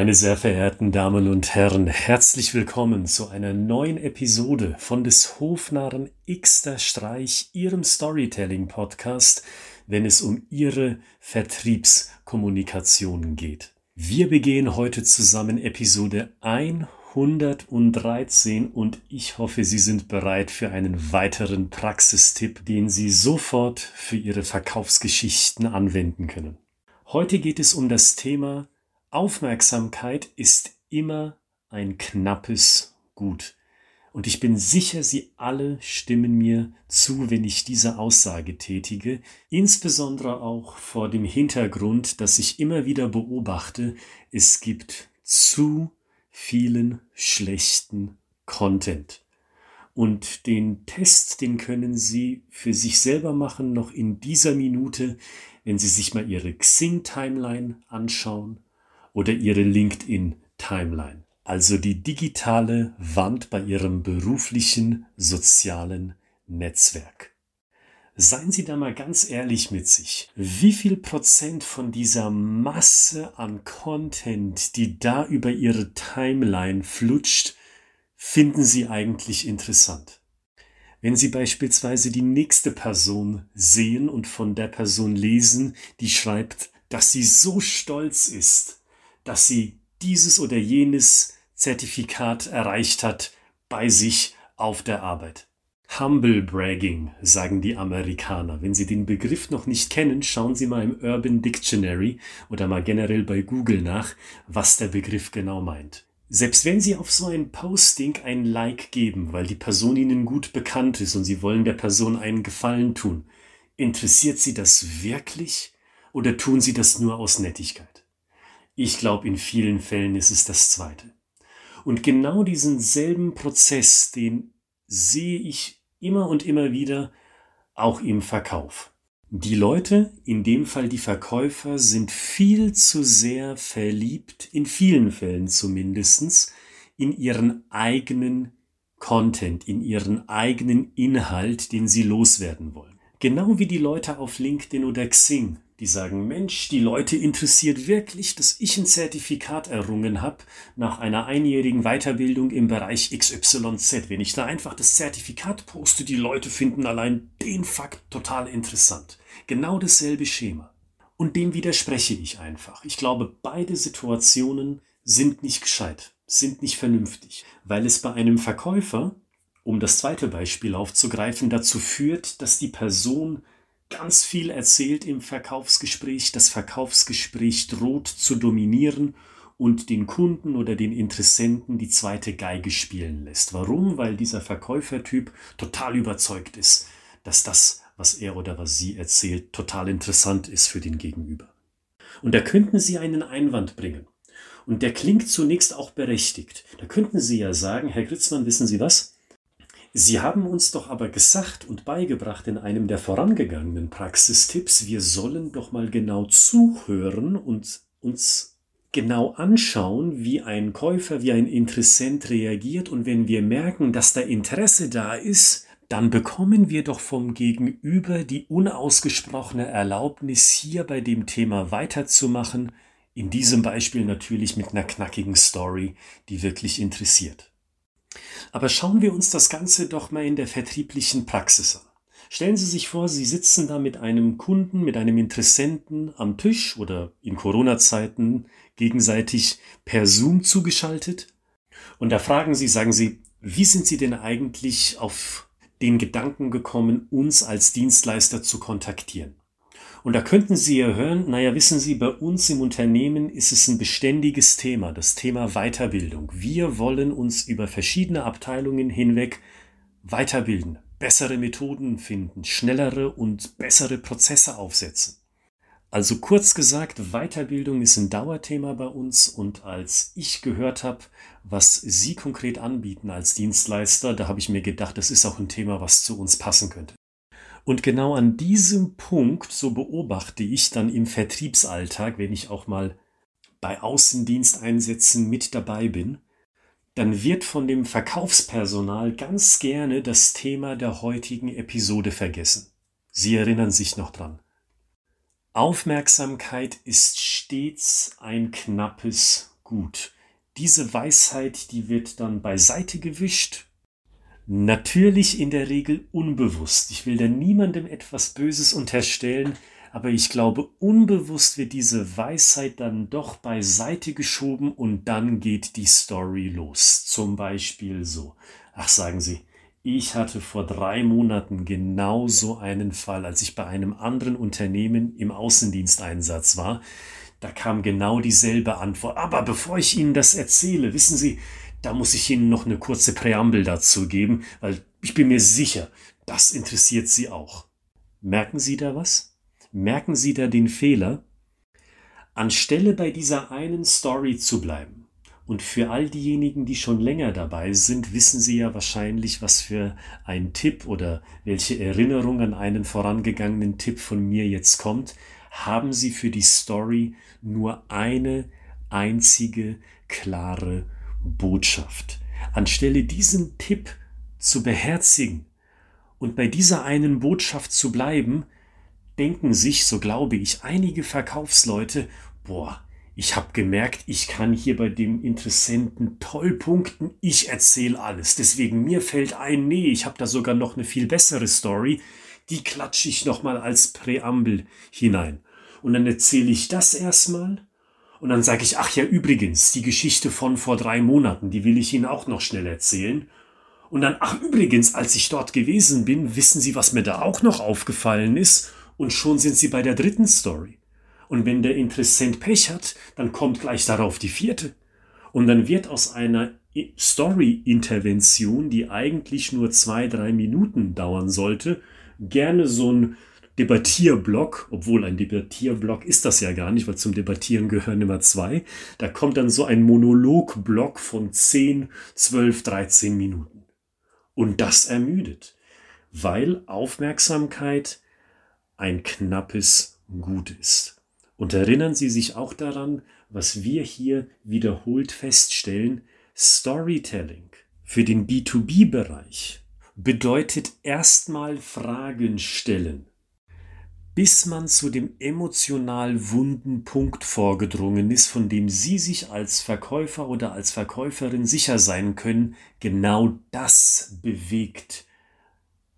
Meine sehr verehrten Damen und Herren, herzlich willkommen zu einer neuen Episode von des Hofnarren Xter Streich, Ihrem Storytelling-Podcast, wenn es um Ihre Vertriebskommunikation geht. Wir begehen heute zusammen Episode 113 und ich hoffe, Sie sind bereit für einen weiteren Praxistipp, den Sie sofort für Ihre Verkaufsgeschichten anwenden können. Heute geht es um das Thema Aufmerksamkeit ist immer ein knappes Gut. Und ich bin sicher, Sie alle stimmen mir zu, wenn ich diese Aussage tätige, insbesondere auch vor dem Hintergrund, dass ich immer wieder beobachte, es gibt zu vielen schlechten Content. Und den Test, den können Sie für sich selber machen, noch in dieser Minute, wenn Sie sich mal Ihre Xing-Timeline anschauen oder Ihre LinkedIn-Timeline, also die digitale Wand bei Ihrem beruflichen sozialen Netzwerk. Seien Sie da mal ganz ehrlich mit sich. Wie viel Prozent von dieser Masse an Content, die da über Ihre Timeline flutscht, finden Sie eigentlich interessant? Wenn Sie beispielsweise die nächste Person sehen und von der Person lesen, die schreibt, dass sie so stolz ist, dass sie dieses oder jenes Zertifikat erreicht hat bei sich auf der Arbeit. Humble Bragging, sagen die Amerikaner. Wenn Sie den Begriff noch nicht kennen, schauen Sie mal im Urban Dictionary oder mal generell bei Google nach, was der Begriff genau meint. Selbst wenn Sie auf so ein Posting ein Like geben, weil die Person Ihnen gut bekannt ist und Sie wollen der Person einen Gefallen tun, interessiert Sie das wirklich oder tun Sie das nur aus Nettigkeit? Ich glaube, in vielen Fällen ist es das Zweite. Und genau diesen selben Prozess, den sehe ich immer und immer wieder auch im Verkauf. Die Leute, in dem Fall die Verkäufer, sind viel zu sehr verliebt, in vielen Fällen zumindestens, in ihren eigenen Content, in ihren eigenen Inhalt, den sie loswerden wollen. Genau wie die Leute auf LinkedIn oder Xing die sagen, Mensch, die Leute interessiert wirklich, dass ich ein Zertifikat errungen habe nach einer einjährigen Weiterbildung im Bereich XYZ. Wenn ich da einfach das Zertifikat poste, die Leute finden allein den Fakt total interessant. Genau dasselbe Schema. Und dem widerspreche ich einfach. Ich glaube, beide Situationen sind nicht gescheit, sind nicht vernünftig, weil es bei einem Verkäufer, um das zweite Beispiel aufzugreifen, dazu führt, dass die Person ganz viel erzählt im Verkaufsgespräch. Das Verkaufsgespräch droht zu dominieren und den Kunden oder den Interessenten die zweite Geige spielen lässt. Warum? Weil dieser Verkäufertyp total überzeugt ist, dass das, was er oder was sie erzählt, total interessant ist für den Gegenüber. Und da könnten Sie einen Einwand bringen. Und der klingt zunächst auch berechtigt. Da könnten Sie ja sagen, Herr Gritzmann, wissen Sie was? Sie haben uns doch aber gesagt und beigebracht in einem der vorangegangenen Praxistipps, wir sollen doch mal genau zuhören und uns genau anschauen, wie ein Käufer, wie ein Interessent reagiert und wenn wir merken, dass da Interesse da ist, dann bekommen wir doch vom Gegenüber die unausgesprochene Erlaubnis, hier bei dem Thema weiterzumachen, in diesem Beispiel natürlich mit einer knackigen Story, die wirklich interessiert. Aber schauen wir uns das Ganze doch mal in der vertrieblichen Praxis an. Stellen Sie sich vor, Sie sitzen da mit einem Kunden, mit einem Interessenten am Tisch oder in Corona-Zeiten gegenseitig per Zoom zugeschaltet. Und da fragen Sie, sagen Sie, wie sind Sie denn eigentlich auf den Gedanken gekommen, uns als Dienstleister zu kontaktieren? Und da könnten Sie ja hören, naja, wissen Sie, bei uns im Unternehmen ist es ein beständiges Thema, das Thema Weiterbildung. Wir wollen uns über verschiedene Abteilungen hinweg weiterbilden, bessere Methoden finden, schnellere und bessere Prozesse aufsetzen. Also kurz gesagt, Weiterbildung ist ein Dauerthema bei uns und als ich gehört habe, was Sie konkret anbieten als Dienstleister, da habe ich mir gedacht, das ist auch ein Thema, was zu uns passen könnte. Und genau an diesem Punkt, so beobachte ich dann im Vertriebsalltag, wenn ich auch mal bei Außendiensteinsätzen mit dabei bin, dann wird von dem Verkaufspersonal ganz gerne das Thema der heutigen Episode vergessen. Sie erinnern sich noch dran. Aufmerksamkeit ist stets ein knappes gut. Diese Weisheit, die wird dann beiseite gewischt. Natürlich in der Regel unbewusst. Ich will da niemandem etwas Böses unterstellen, aber ich glaube, unbewusst wird diese Weisheit dann doch beiseite geschoben und dann geht die Story los. Zum Beispiel so. Ach, sagen Sie, ich hatte vor drei Monaten genau so einen Fall, als ich bei einem anderen Unternehmen im Außendiensteinsatz war. Da kam genau dieselbe Antwort. Aber bevor ich Ihnen das erzähle, wissen Sie, da muss ich Ihnen noch eine kurze Präambel dazu geben, weil ich bin mir sicher, das interessiert Sie auch. Merken Sie da was? Merken Sie da den Fehler? Anstelle bei dieser einen Story zu bleiben, und für all diejenigen, die schon länger dabei sind, wissen Sie ja wahrscheinlich, was für ein Tipp oder welche Erinnerung an einen vorangegangenen Tipp von mir jetzt kommt. Haben Sie für die Story nur eine einzige klare Botschaft. Anstelle diesen Tipp zu beherzigen und bei dieser einen Botschaft zu bleiben, denken sich, so glaube ich, einige Verkaufsleute, boah, ich habe gemerkt, ich kann hier bei dem Interessenten toll punkten. Ich erzähle alles. Deswegen mir fällt ein, nee, ich habe da sogar noch eine viel bessere Story. Die klatsche ich noch mal als Präambel hinein. Und dann erzähle ich das erstmal. Und dann sage ich, ach ja, übrigens, die Geschichte von vor drei Monaten, die will ich Ihnen auch noch schnell erzählen. Und dann, ach übrigens, als ich dort gewesen bin, wissen Sie, was mir da auch noch aufgefallen ist? Und schon sind Sie bei der dritten Story. Und wenn der Interessent Pech hat, dann kommt gleich darauf die vierte. Und dann wird aus einer Story-Intervention, die eigentlich nur zwei, drei Minuten dauern sollte, gerne so ein Debattierblock, obwohl ein Debattierblock ist das ja gar nicht, weil zum Debattieren gehören immer zwei. Da kommt dann so ein Monologblock von 10, 12, 13 Minuten. Und das ermüdet, weil Aufmerksamkeit ein knappes Gut ist. Und erinnern Sie sich auch daran, was wir hier wiederholt feststellen, Storytelling für den B2B-Bereich bedeutet erstmal Fragen stellen, bis man zu dem emotional wunden Punkt vorgedrungen ist, von dem Sie sich als Verkäufer oder als Verkäuferin sicher sein können, genau das bewegt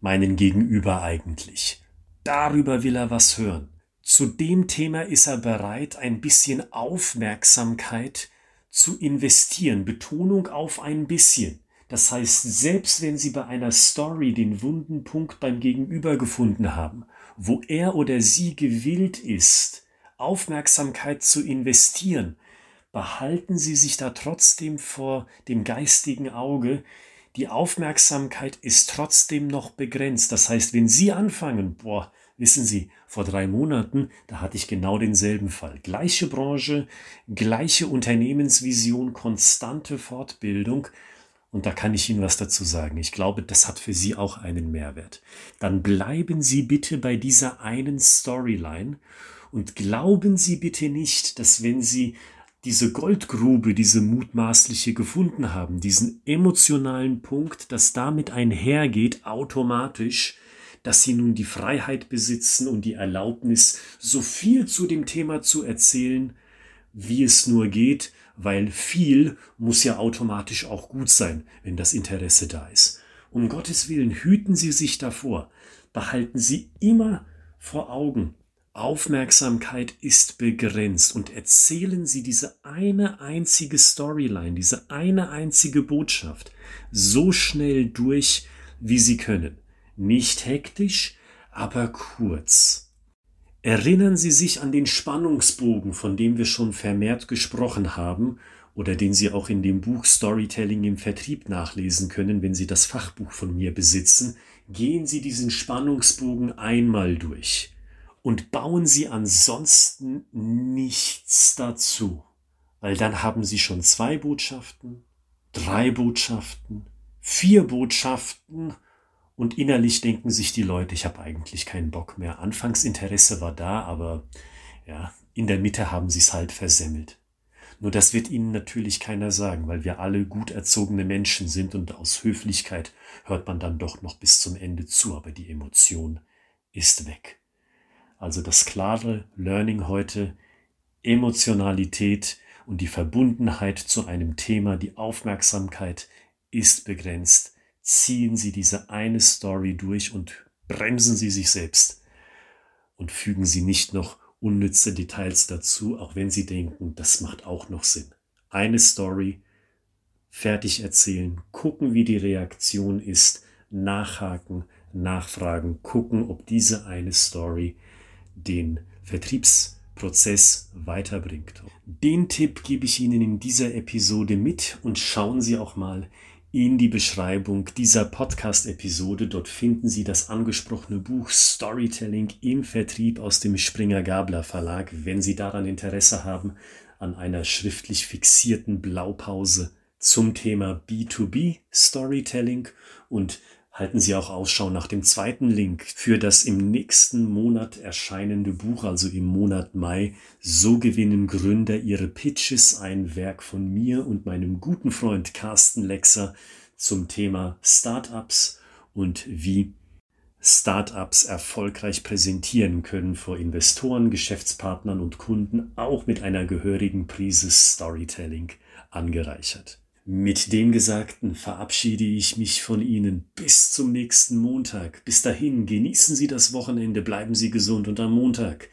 meinen Gegenüber eigentlich. Darüber will er was hören. Zu dem Thema ist er bereit, ein bisschen Aufmerksamkeit zu investieren. Betonung auf ein bisschen. Das heißt, selbst wenn Sie bei einer Story den wunden Punkt beim Gegenüber gefunden haben, wo er oder sie gewillt ist, Aufmerksamkeit zu investieren, behalten Sie sich da trotzdem vor dem geistigen Auge, die Aufmerksamkeit ist trotzdem noch begrenzt. Das heißt, wenn Sie anfangen, boah, Wissen Sie, vor drei Monaten, da hatte ich genau denselben Fall. Gleiche Branche, gleiche Unternehmensvision, konstante Fortbildung. Und da kann ich Ihnen was dazu sagen. Ich glaube, das hat für Sie auch einen Mehrwert. Dann bleiben Sie bitte bei dieser einen Storyline und glauben Sie bitte nicht, dass wenn Sie diese Goldgrube, diese mutmaßliche gefunden haben, diesen emotionalen Punkt, dass damit einhergeht automatisch, dass sie nun die Freiheit besitzen und die Erlaubnis, so viel zu dem Thema zu erzählen, wie es nur geht, weil viel muss ja automatisch auch gut sein, wenn das Interesse da ist. Um Gottes Willen hüten Sie sich davor, behalten Sie immer vor Augen, Aufmerksamkeit ist begrenzt und erzählen Sie diese eine einzige Storyline, diese eine einzige Botschaft so schnell durch, wie Sie können. Nicht hektisch, aber kurz. Erinnern Sie sich an den Spannungsbogen, von dem wir schon vermehrt gesprochen haben oder den Sie auch in dem Buch Storytelling im Vertrieb nachlesen können, wenn Sie das Fachbuch von mir besitzen. Gehen Sie diesen Spannungsbogen einmal durch und bauen Sie ansonsten nichts dazu, weil dann haben Sie schon zwei Botschaften, drei Botschaften, vier Botschaften und innerlich denken sich die Leute, ich habe eigentlich keinen Bock mehr. Anfangsinteresse war da, aber ja, in der Mitte haben sie es halt versemmelt. Nur das wird ihnen natürlich keiner sagen, weil wir alle gut erzogene Menschen sind und aus Höflichkeit hört man dann doch noch bis zum Ende zu, aber die Emotion ist weg. Also das klare Learning heute, Emotionalität und die Verbundenheit zu einem Thema, die Aufmerksamkeit ist begrenzt. Ziehen Sie diese eine Story durch und bremsen Sie sich selbst und fügen Sie nicht noch unnütze Details dazu, auch wenn Sie denken, das macht auch noch Sinn. Eine Story, fertig erzählen, gucken, wie die Reaktion ist, nachhaken, nachfragen, gucken, ob diese eine Story den Vertriebsprozess weiterbringt. Den Tipp gebe ich Ihnen in dieser Episode mit und schauen Sie auch mal in die Beschreibung dieser Podcast-Episode. Dort finden Sie das angesprochene Buch Storytelling im Vertrieb aus dem Springer Gabler Verlag. Wenn Sie daran Interesse haben, an einer schriftlich fixierten Blaupause zum Thema B2B Storytelling und halten Sie auch Ausschau nach dem zweiten Link für das im nächsten Monat erscheinende Buch, also im Monat Mai. So gewinnen Gründer ihre Pitches, ein Werk von mir und meinem guten Freund Carsten Lexer zum Thema Startups und wie Startups erfolgreich präsentieren können vor Investoren, Geschäftspartnern und Kunden, auch mit einer gehörigen Prise Storytelling angereichert. Mit dem Gesagten verabschiede ich mich von Ihnen bis zum nächsten Montag. Bis dahin genießen Sie das Wochenende, bleiben Sie gesund und am Montag,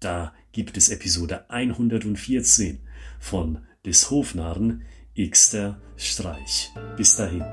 da gibt es Episode 114 von des Hofnarren Xter Streich. Bis dahin.